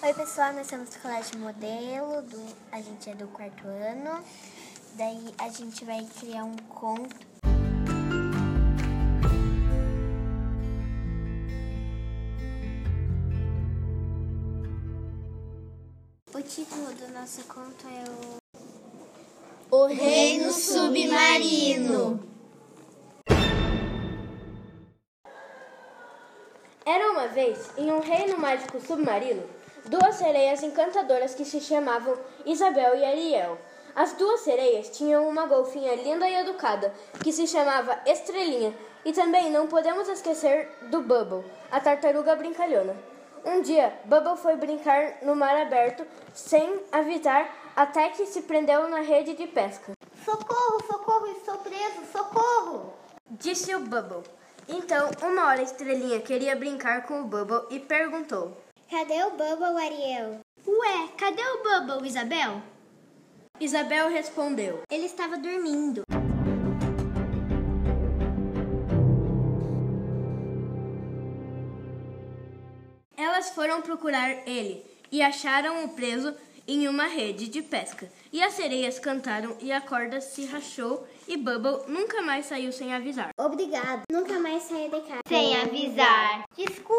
Oi pessoal, nós somos do Colégio Modelo, do, a gente é do quarto ano. Daí a gente vai criar um conto. O título do nosso conto é o O Reino Submarino. Era uma vez, em um reino mágico submarino, duas sereias encantadoras que se chamavam Isabel e Ariel. As duas sereias tinham uma golfinha linda e educada, que se chamava Estrelinha, e também não podemos esquecer do Bubble, a tartaruga brincalhona. Um dia, Bubble foi brincar no mar aberto, sem avisar, até que se prendeu na rede de pesca. Socorro, socorro, estou preso, socorro! Disse o Bubble. Então, uma hora a Estrelinha queria brincar com o Bubble e perguntou: Cadê o Bubble, Ariel? Ué, cadê o Bubble, Isabel? Isabel respondeu: Ele estava dormindo. Elas foram procurar ele e acharam-o preso em uma rede de pesca. E as sereias cantaram e a corda se rachou e Bubble nunca mais saiu sem avisar. Obrigado. Nunca mais saia de casa. Sem avisar. Desculpa!